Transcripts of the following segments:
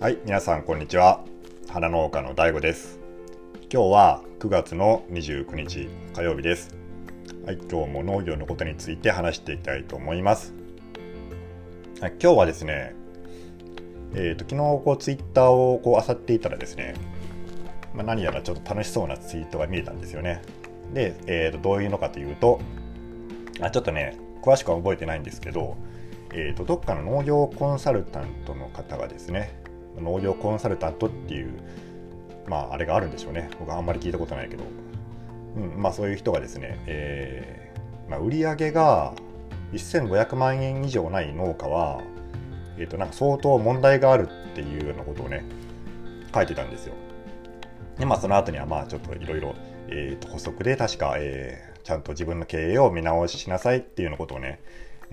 はい、皆さんこんにちは。花農家の DAIGO です。今日は9月の29日火曜日です。はい、今日も農業のことについて話していきたいと思います。はい、今日はですね、えーと昨日こうツイッターをこう漁っていたらですね、まあ、何やらちょっと楽しそうなツイートが見えたんですよね。で、えーとどういうのかというと、あちょっとね、詳しくは覚えてないんですけど、えーとどっかの農業コンサルタントの方がですね、農業コンサルタントっていう、まあ、あれがあるんでしょうね。僕はあんまり聞いたことないけど、うん、まあそういう人がですね、えーまあ、売り上げが1500万円以上ない農家は、えー、となんか相当問題があるっていうようなことをね、書いてたんですよ。で、まあその後にはまあちょっといろいろ補足で確か、えーちゃんと自分の経営を見直しなさいっていうようなことをね、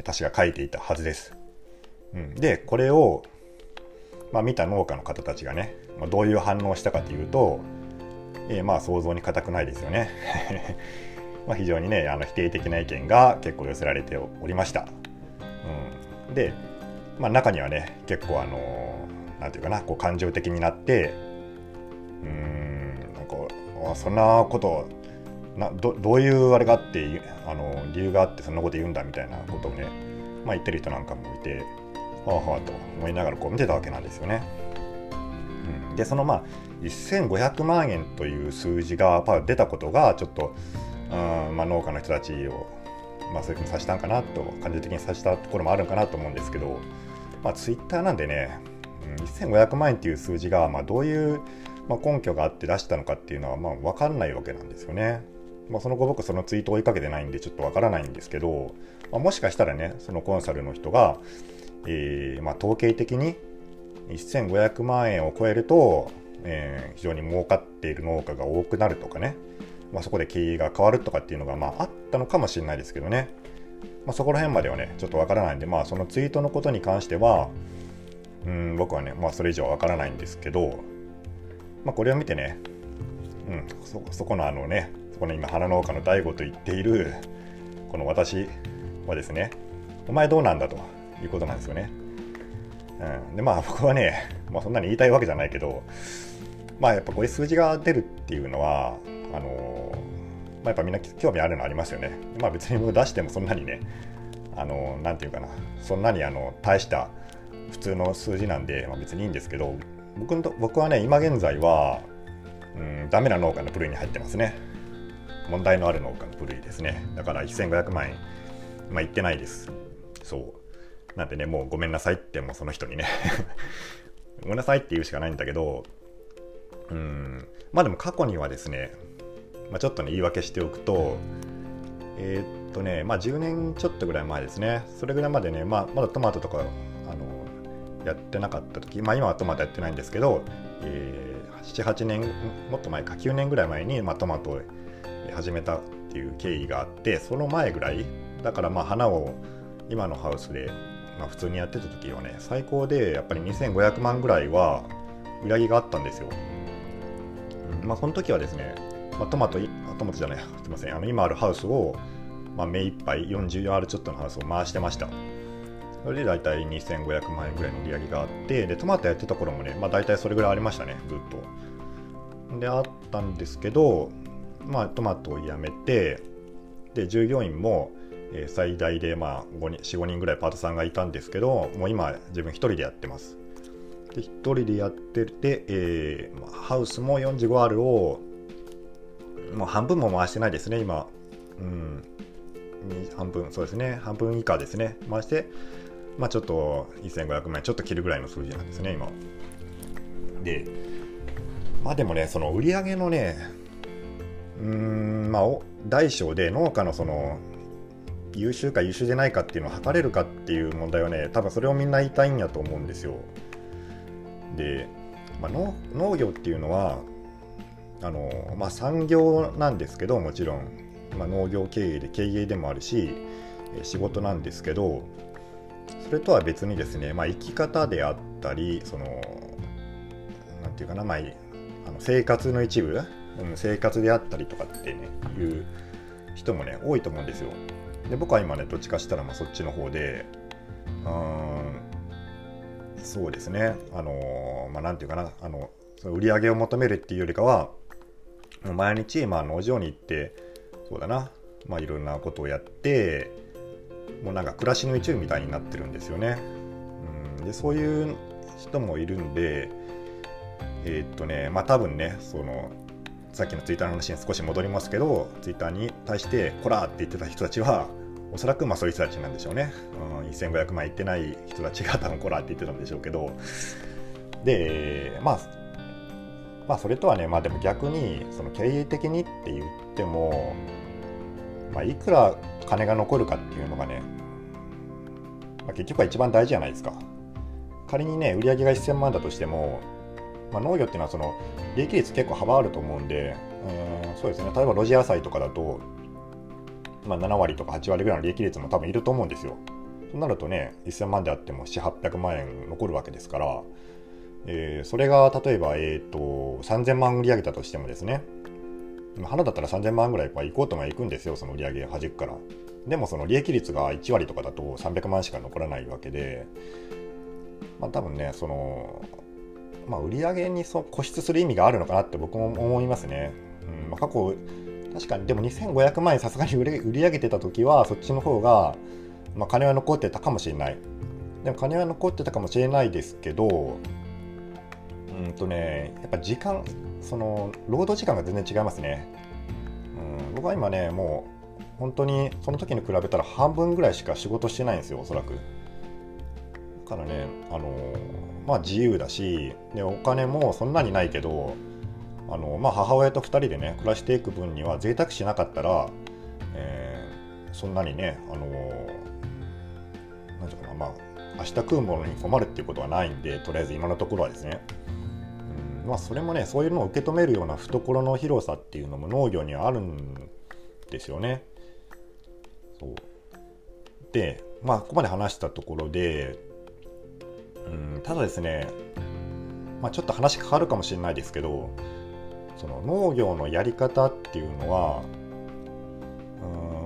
確か書いていたはずです。うん、で、これを、まあ、見た農家の方たちがね、まあ、どういう反応をしたかというと、えーまあ想像に難くないですよね。まあ非常にねあの否定的な意見が結構寄せられておりました。うん、で、まあ、中にはね結構あのなんていうかなこう感情的になってうーんなんかそんなことなどどういうあれがあってあの理由があってそんなこと言うんだみたいなことをね、まあ、言ってる人なんかもいてあはあと思いながらこう見てたわけなんですよね。うん、でそのまあ1500万円という数字がやっぱ出たことがちょっと、うんまあ、農家の人たちを、まあ、そういうふうにさせたんかなと感情的にさせたところもあるんかなと思うんですけど、まあ、ツイッターなんでね、うん、1500万円っていう数字が、まあ、どういう、まあ、根拠があって出したのかっていうのは、まあ、分かんないわけなんですよね。まあ、その後僕そのツイートを追いかけてないんでちょっとわからないんですけど、まあ、もしかしたらねそのコンサルの人が、えーまあ、統計的に1500万円を超えると、えー非常に儲かっている農家が多くなるとかね、まあ、そこで経営が変わるとかっていうのが、まあ、あったのかもしれないですけどね、まあ、そこら辺まではねちょっとわからないんで、まあ、そのツイートのことに関してはうん僕はね、まあ、それ以上わからないんですけど、まあ、これを見てね、うん、そそこのあのねそこの今花農家の大悟と言っているこの私はですねお前どうなんだと。いうことなんですよね。うん、でまあ僕はね、まあ、そんなに言いたいわけじゃないけどまあやっぱこういう数字が出るっていうのはあのまあ、やっぱみんな興味あるのありますよね。まあ別に出してもそんなにねあのなんていうかなそんなにあの大した普通の数字なんで、まあ、別にいいんですけど僕の僕はね今現在は、うん、ダメな農家の部類に入ってますね。問題のある農家の部類ですね。だから1500万円、まあ言ってないです。そう。なんでね、もうごめんなさいって、もうその人にね。ごめんなさいって言うしかないんだけど、うん、まあでも過去にはですね、まあ、ちょっとね、言い訳しておくと、えーっとね、まあ10年ちょっとぐらい前ですね、それぐらいまでね、まあ、まだトマトとか、あの、やってなかった時、まあ今はトマトやってないんですけど、えー、7、8年、もっと前か、9年ぐらい前に、まあ、トマトを始めたっていう経緯があってその前ぐらいだからまあ花を今のハウスで、まあ、普通にやってた時はね最高でやっぱり2500万ぐらいは売り上げがあったんですよ、うん。まあその時はですね、まあ、トマトトマトじゃないすいません。あの今あるハウスを、まあ、目いっぱい 40R ちょっとのハウスを回してました。それで大体2500万円ぐらいの売り上げがあってでトマトやってた頃もね、まあ、大体それぐらいありましたねずっと。であったんですけどまあ、トマトを辞めてで従業員も、え最大で、まあ、45人ぐらいパートさんがいたんですけどもう今自分一人でやってます。で一人でやってて、えーハウスも 45R をもう半分も回してないですね今。うん。半分そうですね。半分以下ですね。回してまあちょっと1500万円ちょっと切るぐらいの数字なんですね今。でまあでもねその売り上げのねうんまあ大小で農家のその優秀か優秀でないかっていうのを測れるかっていう問題はね多分それをみんな言いたいんやと思うんですよ。で、まあ、農業っていうのはあの、まあ、産業なんですけどもちろん、まあ、農業経営で経営でもあるし仕事なんですけどそれとは別にですね、まあ、生き方であったりそのなんていうかな、まあ、あの生活の一部、うん、生活であったりとかってねいう人もね多いと思うんですよ。で僕は今ねどっちかしたらまあそっちの方でうーんそうですねあのまあなんていうかなあのその売り上げを求めるっていうよりかは毎日、まあ、農場に行ってそうだな、まあ、いろんなことをやってもうなんか暮らしの一部みたいになってるんですよね。うん、でそういう人もいるんでえー、っとねまあ多分ねそのさっきのツイッターの話に少し戻りますけどツイッターに対して「こら!」って言ってた人たちはおそらくまあそういう人たちなんでしょうね、うん、1500万いってない人たちが多分こらって言ってたんでしょうけどでまあまあそれとはねまあでも逆にその経営的にって言ってもまあいくら金が残るかっていうのがね、まあ、結局は一番大事じゃないですか仮にね売上が1000万だとしても、まあ、農業っていうのはその利益率結構幅あると思うんで、うん、そうですね例えば露地野菜とかだとまあ、7割とか8割ぐらいの利益率も多分いると思うんですよ。そうなるとね、1000万であっても7、800万円残るわけですから、えー、それが例えば、えーと、3000万売り上げたとしてもですね、花だったら3000万ぐらい行こうとも行くんですよ、その売り上げはじくから。でもその利益率が1割とかだと300万しか残らないわけで、まあ多分ね、その、まあ、売り上げにそう固執する意味があるのかなって僕も思いますね。うんまあ、過去確かにでも2500万円さすがに売り上げてた時はそっちの方が、まあ、金は残ってたかもしれない。でも金は残ってたかもしれないですけどうんとねやっぱ時間その労働時間が全然違いますね。うん僕は今ねもう本当にその時に比べたら半分ぐらいしか仕事してないんですよおそらく。からねあのまあ自由だしでお金もそんなにないけどあの、まあ、母親と2人でね暮らしていく分には贅沢しなかったら、えー、そんなにねあのなんていうかなまあ明日食うものに困るっていうことはないんでとりあえず今のところはですね、うん、まあそれもねそういうのを受け止めるような懐の広さっていうのも農業にはあるんですよね。そうでまあここまで話したところで、うん、ただですねまあ、ちょっと話変わるかもしれないですけどその農業のやり方っていうのは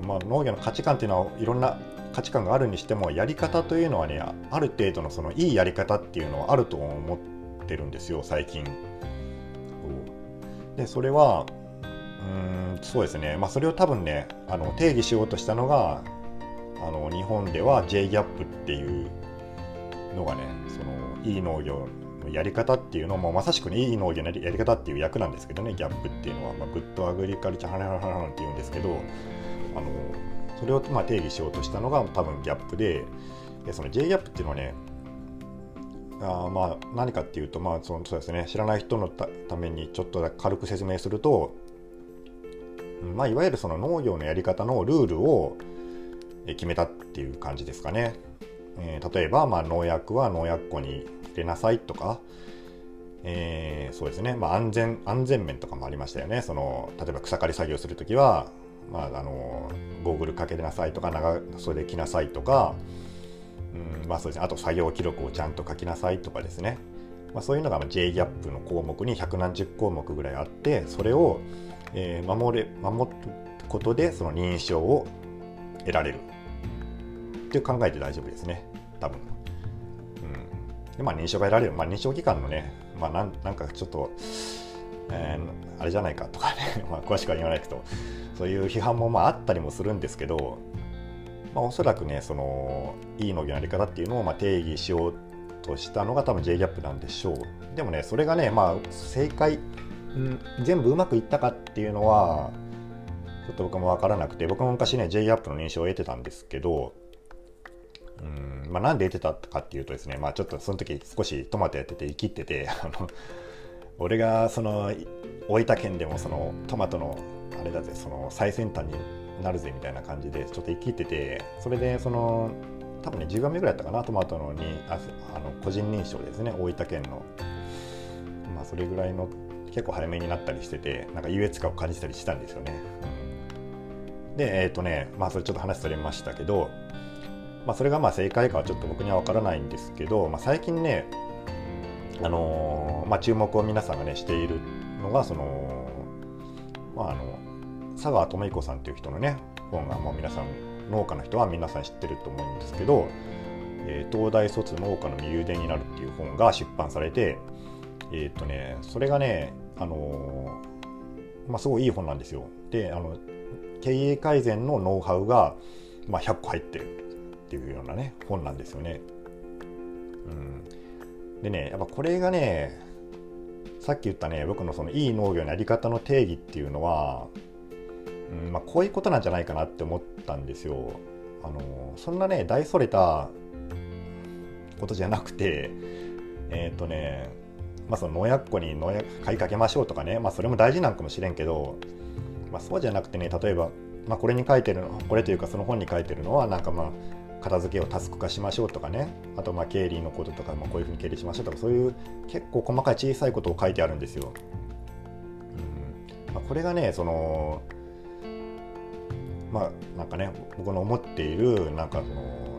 うん、まあ、農業の価値観っていうのはいろんな価値観があるにしてもやり方というのはねある程度のそのいいやり方っていうのはあると思ってるんですよ最近。でそれはうんそうですね、まあ、それを多分ねあの定義しようとしたのがあの日本では J ギャップっていうのがねそのいい農業のやり方っていうのもまさしくねいい農業のやり方っていう役なんですけどねギャップっていうのは、まあ、グッドアグリカルチャーハラハラハラっていうんですけどあのそれをまあ定義しようとしたのが多分ギャップででその J ギャップっていうのはねあまあ何かっていうとまあそのそうですね知らない人のためにちょっと軽く説明すると、まあ、いわゆるその農業のやり方のルールを決めたっていう感じですかね。えー、例えば、まあ、農薬は農薬庫にけなさいとか、えー、そうですね、まあ、安全安全面とかもありましたよね。その例えば草刈り作業する時は、まあ、あのゴーグルかけなさいとか長袖着なさいとか、うんまあそうですね、あと作業記録をちゃんと書きなさいとかですね、まあ、そういうのが J ギャップの項目に百何十項目ぐらいあってそれを、えー、守れ守ることでその認証を得られる。って考えて大丈夫ですね。多分。で、まあ、認証が得られる、まあ、認証機関のね、まあ、なんなんかちょっと、えー、あれじゃないかとかね、まあ、詳しくは言わないけど、そういう批判もまああったりもするんですけど、まあ、おそらくね、その、いい農業のやり方っていうのをまあ定義しようとしたのが多分 J ギャップなんでしょう。でもね、それがね、まあ、正解、うん、全部うまくいったかっていうのは、ちょっと僕も分からなくて、僕も昔ね、J ギャップの認証を得てたんですけど、うん。まあ、なんで出てたかっていうとですね、まあ、ちょっとその時少しトマトやってて生きっててあの俺がその大分県でもそのトマトのあれだぜその最先端になるぜみたいな感じでちょっと生きっててそれでその多分ね10番目ぐらいだったかなトマトのにああの個人認証ですね大分県の。まあそれぐらいの結構早めになったりしててなんか優越感を感じたりしたんですよね、うん、でえっ、ー、とねまあそれちょっと話されましたけどまあ、それがまあ正解かはちょっと僕には分からないんですけど、まあ、最近ね、あのー、まあ、注目を皆さんがねしているのがその、まあ、あの佐川智彦さんっていう人のね本がもう皆さん農家の人は皆さん知ってると思うんですけどえー、東大卒農家の右腕になるっていう本が出版されて、えっ、とね、それがね、あのまあ、すごいいい本なんですよ。で、あの経営改善のノウハウが、まあ、100個入ってるっていうようなね、本なんですよね。うん、でね、やっぱこれがね、さっき言ったね、僕のそのいい農業のやり方の定義っていうのは、うんまあ、こういうことなんじゃないかなって思ったんですよ。あのそんなね大それたことじゃなくてえっ、ー、とねまあその農薬庫に農薬買いかけましょうとかねまあそれも大事なんかもしれんけど、まあ、そうじゃなくてね例えば、まあ、これに書いてるのこれというかその本に書いてるのはなんかまあ片付けをタスク化しましょうとかね。あとまあ経理のこととか、ま、こういうふうに経理しましょうとかそういう結構細かい小さいことを書いてあるんですよ。うん。まあ、これがねそのまあなんかね僕の思っているなんかその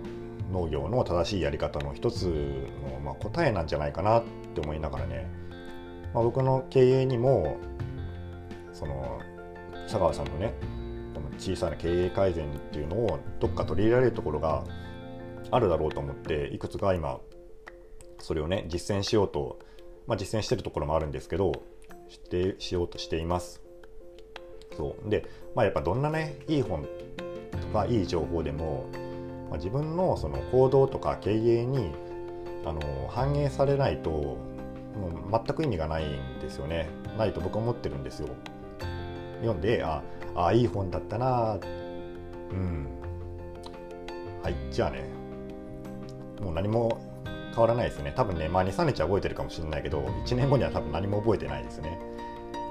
農業の正しいやり方の一つの、まあ、答えなんじゃないかなって思いながらね、まあ、僕の経営にもその佐川さんのね小さな経営改善っていうのをどっか取り入れられるところがあるだろうと思っていくつか今それをね実践しようと、まあ、実践してるところもあるんですけどしてしようとしています。そう。で、まあ、やっぱどんなねいい本とかいい情報でも、まあ、自分のその行動とか経営にあの反映されないともう全く意味がないんですよね。ないと僕は思ってるんですよ。読んでああいい本だったな。うん。はいじゃあね。もう何も変わらないですね。多分ねまあ23日は覚えてるかもしれないけど1年後には多分何も覚えてないですね。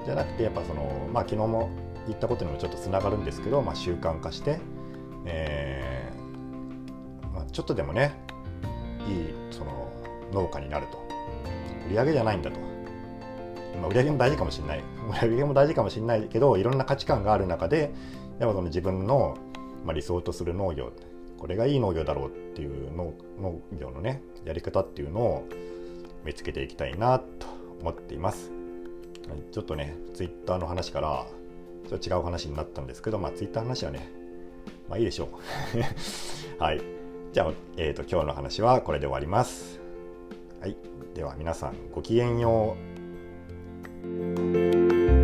じゃなくてやっぱそのまあ昨日も言ったことにもちょっとつながるんですけど、まあ、習慣化して、えーまあ、ちょっとでもねいいその農家になると。売り上げじゃないんだと、まあ、売り上げも大事かもしれない売り上げも大事かもしれないけどいろんな価値観がある中でやっぱその自分の、まあ、理想とする農業これがいい農業だろうっていう農農業のねやり方っていうのを見つけていきたいなと思っています。ちょっとね、ツイッターの話からちょっと違う話になったんですけど、まあ、ツイッターの話はね、まあいいでしょう。はい。じゃあ、えーと、今日の話はこれで終わります。はい。では皆さん、ごきげんよう。Thank you.